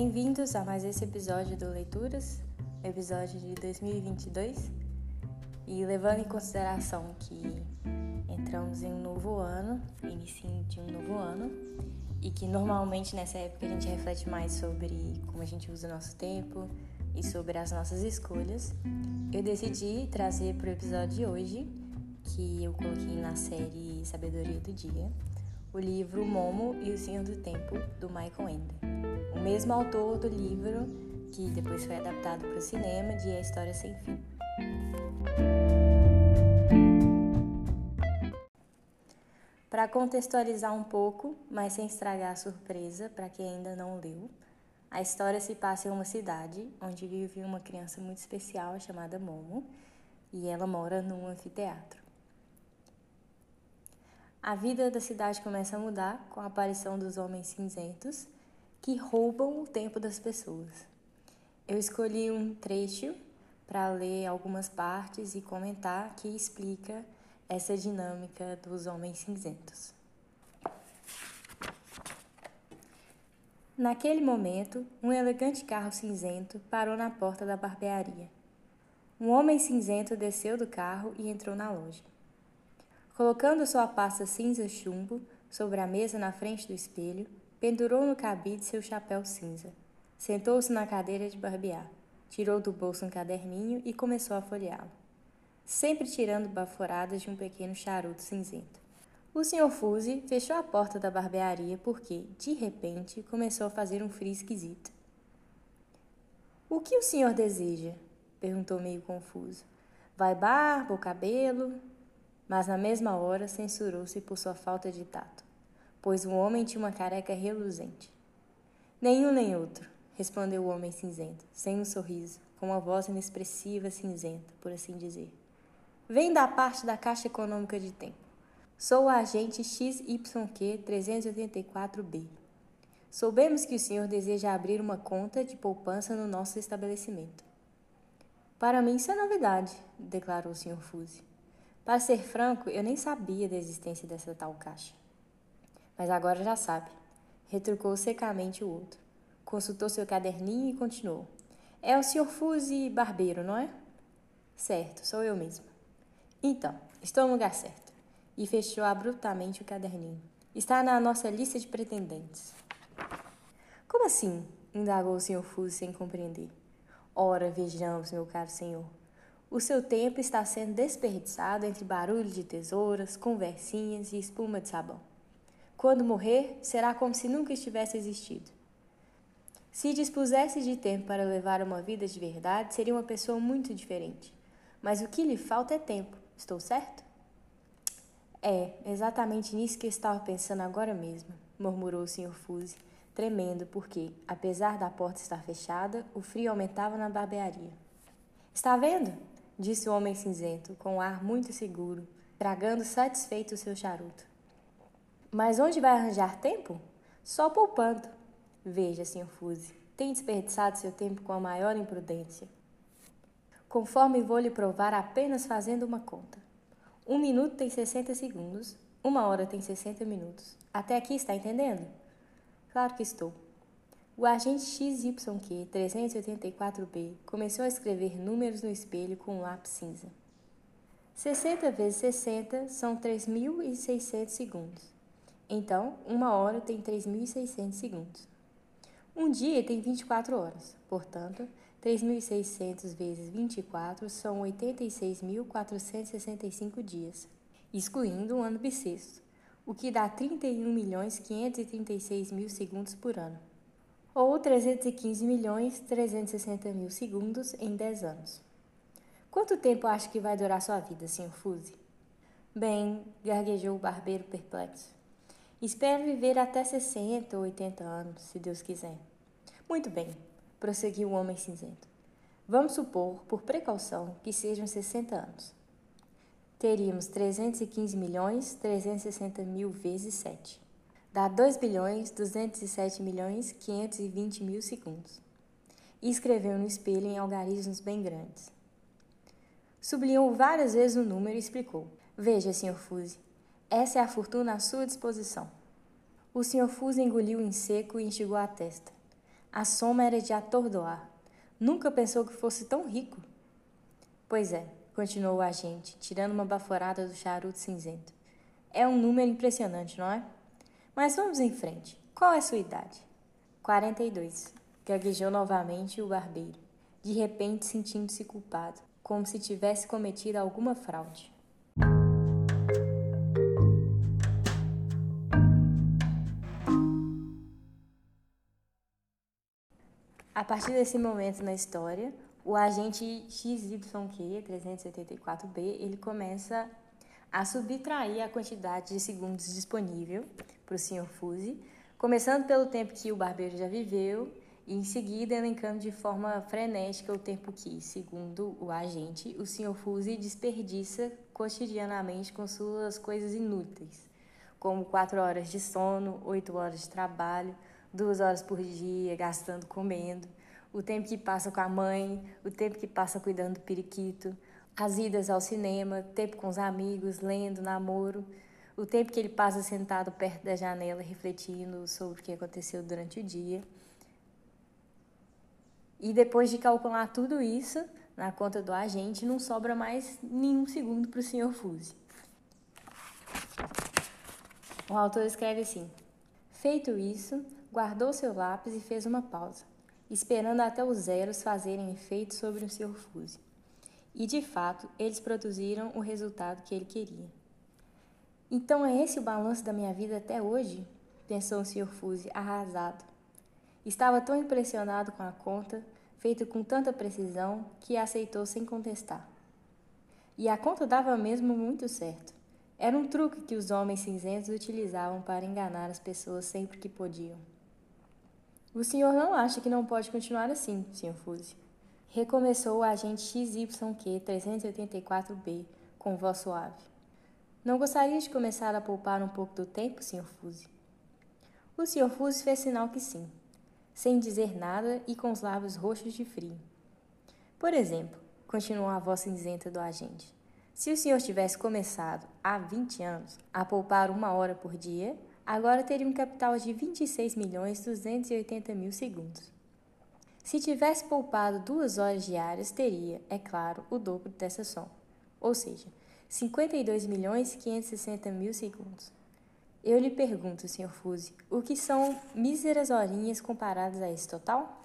Bem-vindos a mais esse episódio do Leituras, episódio de 2022. E levando em consideração que entramos em um novo ano, início de um novo ano, e que normalmente nessa época a gente reflete mais sobre como a gente usa o nosso tempo e sobre as nossas escolhas, eu decidi trazer para o episódio de hoje, que eu coloquei na série Sabedoria do Dia, o livro Momo e o Senhor do Tempo, do Michael Ende. O mesmo autor do livro que depois foi adaptado para o cinema de A História Sem Fim. Para contextualizar um pouco, mas sem estragar a surpresa para quem ainda não leu, a história se passa em uma cidade onde vive uma criança muito especial chamada Momo e ela mora num anfiteatro. A vida da cidade começa a mudar com a aparição dos homens cinzentos que roubam o tempo das pessoas. Eu escolhi um trecho para ler algumas partes e comentar que explica essa dinâmica dos homens cinzentos. Naquele momento, um elegante carro cinzento parou na porta da barbearia. Um homem cinzento desceu do carro e entrou na loja. Colocando sua pasta cinza chumbo sobre a mesa na frente do espelho, pendurou no cabide seu chapéu cinza. Sentou-se na cadeira de barbear, tirou do bolso um caderninho e começou a folheá-lo, sempre tirando baforadas de um pequeno charuto cinzento. O Sr. Fuse fechou a porta da barbearia porque, de repente, começou a fazer um frio esquisito. O que o senhor deseja? perguntou meio confuso. Vai barba ou cabelo? Mas na mesma hora censurou-se por sua falta de tato, pois o homem tinha uma careca reluzente. Nenhum nem outro, respondeu o homem cinzento, sem um sorriso, com uma voz inexpressiva cinzenta, por assim dizer. Vem da parte da Caixa Econômica de Tempo. Sou o agente XYQ 384B. Soubemos que o senhor deseja abrir uma conta de poupança no nosso estabelecimento. Para mim isso é novidade, declarou o senhor Fuse. Para ser franco, eu nem sabia da existência dessa tal caixa. Mas agora já sabe. Retrucou secamente o outro. Consultou seu caderninho e continuou. É o Sr. Fuse Barbeiro, não é? Certo, sou eu mesmo. Então, estou no lugar certo. E fechou abruptamente o caderninho. Está na nossa lista de pretendentes. Como assim? indagou o Sr. Fuse sem compreender. Ora, vejamos, meu caro senhor. O seu tempo está sendo desperdiçado entre barulho de tesouras, conversinhas e espuma de sabão. Quando morrer, será como se nunca estivesse existido. Se dispusesse de tempo para levar uma vida de verdade, seria uma pessoa muito diferente. Mas o que lhe falta é tempo, estou certo? É, exatamente nisso que eu estava pensando agora mesmo, murmurou o Sr. Fuse, tremendo porque, apesar da porta estar fechada, o frio aumentava na barbearia. Está vendo? Disse o homem cinzento, com um ar muito seguro, tragando satisfeito o seu charuto. Mas onde vai arranjar tempo? Só poupando. Veja, Sr. Fuse, tem desperdiçado seu tempo com a maior imprudência. Conforme vou lhe provar apenas fazendo uma conta. Um minuto tem 60 segundos, uma hora tem 60 minutos. Até aqui está entendendo? Claro que estou. O agente XYQ 384B começou a escrever números no espelho com um lápis cinza. 60 vezes 60 são 3.600 segundos. Então, uma hora tem 3.600 segundos. Um dia tem 24 horas, portanto, 3.600 vezes 24 são 86.465 dias, excluindo o ano bissexto, o que dá 31.536.000 mil segundos por ano ou 315 milhões 360 mil segundos em 10 anos. Quanto tempo acha que vai durar sua vida, Sr. Fuse? Bem, gaguejou o barbeiro perplexo. Espero viver até 60 ou 80 anos, se Deus quiser. Muito bem, prosseguiu o homem cinzento. Vamos supor, por precaução, que sejam 60 anos. Teríamos 315 milhões 360 mil vezes 7 dá 2 bilhões 207 milhões 520 mil segundos. E escreveu no espelho em algarismos bem grandes. Sublinhou várias vezes o número e explicou: Veja, Sr. Fuse, essa é a fortuna à sua disposição. O Sr. Fuse engoliu em seco e enxugou a testa. A soma era de atordoar. Nunca pensou que fosse tão rico. Pois é, continuou o agente, tirando uma baforada do charuto cinzento. É um número impressionante, não é? Mas vamos em frente. Qual é sua idade? 42. Gaguejou novamente o barbeiro, de repente sentindo-se culpado, como se tivesse cometido alguma fraude. A partir desse momento na história, o agente XYQ 384B ele começa a subtrair a quantidade de segundos disponível para o Sr. Fuse, começando pelo tempo que o barbeiro já viveu e em seguida elencando de forma frenética o tempo que, segundo o agente, o Sr. Fuse desperdiça cotidianamente com suas coisas inúteis, como quatro horas de sono, oito horas de trabalho, duas horas por dia gastando comendo, o tempo que passa com a mãe, o tempo que passa cuidando do periquito, as idas ao cinema, tempo com os amigos, lendo, namoro, o tempo que ele passa sentado perto da janela refletindo sobre o que aconteceu durante o dia. E depois de calcular tudo isso na conta do agente, não sobra mais nenhum segundo para o Sr. Fuse. O autor escreve assim: Feito isso, guardou seu lápis e fez uma pausa, esperando até os zeros fazerem efeito sobre o Sr. Fuse. E de fato, eles produziram o resultado que ele queria. Então é esse o balanço da minha vida até hoje? pensou o Sr. Fuse, arrasado. Estava tão impressionado com a conta, feita com tanta precisão, que aceitou sem contestar. E a conta dava mesmo muito certo. Era um truque que os homens cinzentos utilizavam para enganar as pessoas sempre que podiam. O senhor não acha que não pode continuar assim, Sr. Fuse? Recomeçou o agente XYQ 384B com voz suave. Não gostaria de começar a poupar um pouco do tempo, Sr. Fuse? O Sr. Fuse fez sinal que sim, sem dizer nada e com os lábios roxos de frio. Por exemplo, continuou a voz cinzenta do agente, se o senhor tivesse começado há 20 anos a poupar uma hora por dia, agora teria um capital de 26 milhões 280 mil segundos. Se tivesse poupado duas horas diárias, teria, é claro, o dobro dessa soma, ou seja, 52 milhões 560 mil segundos. Eu lhe pergunto, Sr. Fuse, o que são míseras horinhas comparadas a esse total?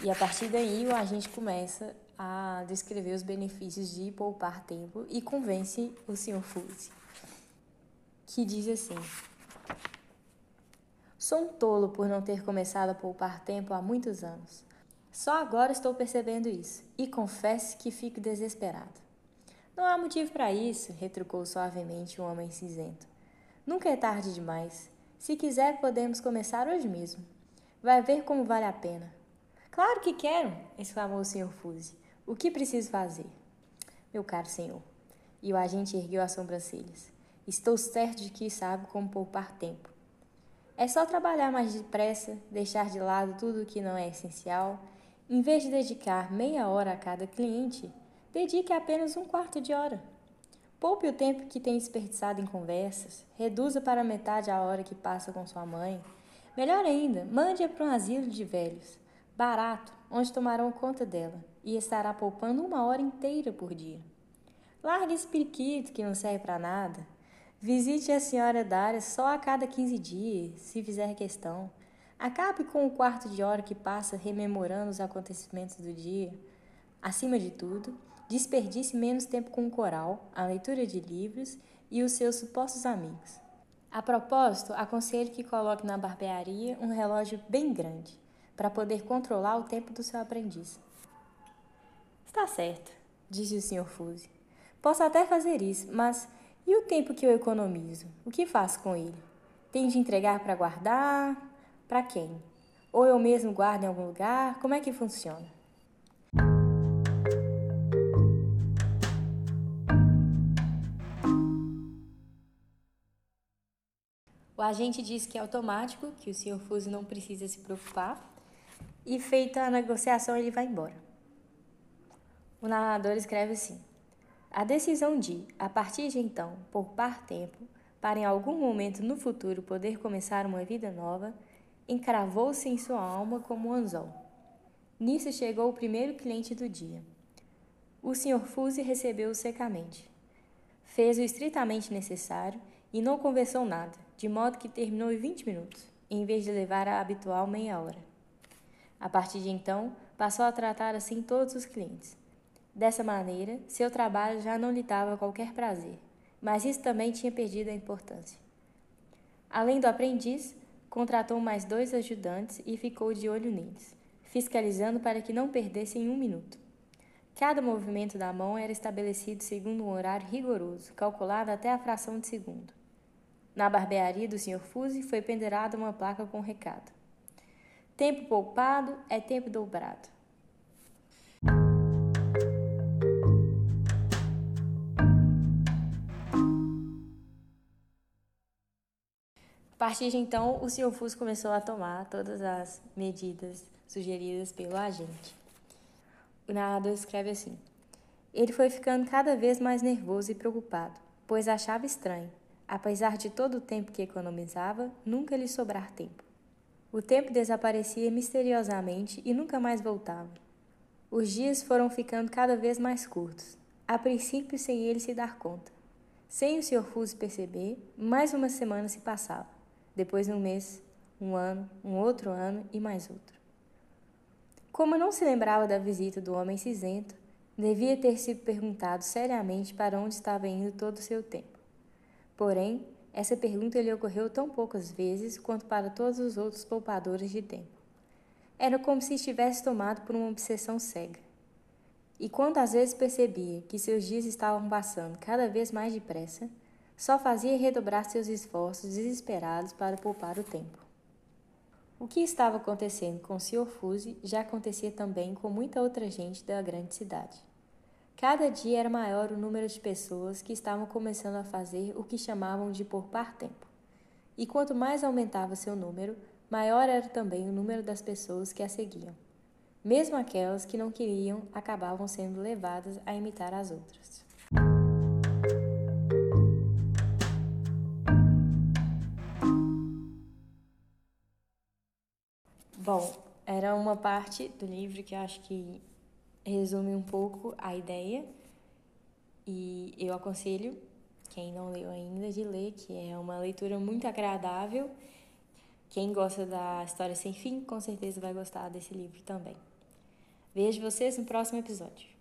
E a partir daí o agente começa a descrever os benefícios de poupar tempo e convence o Sr. Fuse, que diz assim: Sou um tolo por não ter começado a poupar tempo há muitos anos. Só agora estou percebendo isso e confesso que fico desesperado. Não há motivo para isso, retrucou suavemente o homem cinzento. Nunca é tarde demais. Se quiser, podemos começar hoje mesmo. Vai ver como vale a pena. Claro que quero! exclamou o Sr. Fuse. O que preciso fazer? Meu caro senhor. E o agente ergueu as sobrancelhas. Estou certo de que sabe como poupar tempo. É só trabalhar mais depressa, deixar de lado tudo o que não é essencial. Em vez de dedicar meia hora a cada cliente, dedique apenas um quarto de hora. Poupe o tempo que tem desperdiçado em conversas, reduza para metade a hora que passa com sua mãe. Melhor ainda, mande-a para um asilo de velhos barato, onde tomarão conta dela e estará poupando uma hora inteira por dia. Largue esse periquito que não serve para nada. Visite a senhora Dária só a cada 15 dias, se fizer questão. Acabe com o quarto de hora que passa rememorando os acontecimentos do dia. Acima de tudo, desperdice menos tempo com o coral, a leitura de livros e os seus supostos amigos. A propósito, aconselho que coloque na barbearia um relógio bem grande para poder controlar o tempo do seu aprendiz. Está certo, disse o Sr. Fuse. Posso até fazer isso, mas e o tempo que eu economizo? O que faço com ele? Tenho de entregar para guardar? Para quem? Ou eu mesmo guardo em algum lugar? Como é que funciona? O agente diz que é automático, que o Sr. Fuse não precisa se preocupar, e feita a negociação, ele vai embora. O narrador escreve assim: A decisão de, a partir de então, poupar tempo, para em algum momento no futuro poder começar uma vida nova, encravou-se em sua alma como um anzol. Nisso chegou o primeiro cliente do dia. O Sr. Fuse recebeu-o secamente. Fez o estritamente necessário e não conversou nada, de modo que terminou em 20 minutos, em vez de levar a habitual meia hora. A partir de então, passou a tratar assim todos os clientes. Dessa maneira, seu trabalho já não lhe dava qualquer prazer, mas isso também tinha perdido a importância. Além do aprendiz, contratou mais dois ajudantes e ficou de olho neles, fiscalizando para que não perdessem um minuto. Cada movimento da mão era estabelecido segundo um horário rigoroso, calculado até a fração de segundo. Na barbearia do Sr. Fuse foi pendurada uma placa com um recado: Tempo poupado é tempo dobrado. Partir de então, o Sr. Fuse começou a tomar todas as medidas sugeridas pelo agente. O narrador escreve assim: Ele foi ficando cada vez mais nervoso e preocupado, pois achava estranho, apesar de todo o tempo que economizava, nunca lhe sobrar tempo. O tempo desaparecia misteriosamente e nunca mais voltava. Os dias foram ficando cada vez mais curtos, a princípio sem ele se dar conta. Sem o Sr. Fuse perceber, mais uma semana se passava, depois um mês, um ano, um outro ano e mais outro. Como não se lembrava da visita do homem cinzento, devia ter se perguntado seriamente para onde estava indo todo o seu tempo. Porém, essa pergunta lhe ocorreu tão poucas vezes quanto para todos os outros poupadores de tempo. Era como se estivesse tomado por uma obsessão cega. E quantas vezes percebia que seus dias estavam passando cada vez mais depressa, só fazia redobrar seus esforços desesperados para poupar o tempo. O que estava acontecendo com o Sr. Fuse já acontecia também com muita outra gente da grande cidade. Cada dia era maior o número de pessoas que estavam começando a fazer o que chamavam de poupar tempo. E quanto mais aumentava seu número, maior era também o número das pessoas que a seguiam. Mesmo aquelas que não queriam acabavam sendo levadas a imitar as outras. Bom, era uma parte do livro que eu acho que resume um pouco a ideia e eu aconselho quem não leu ainda de ler, que é uma leitura muito agradável. Quem gosta da História Sem Fim, com certeza vai gostar desse livro também. Vejo vocês no próximo episódio.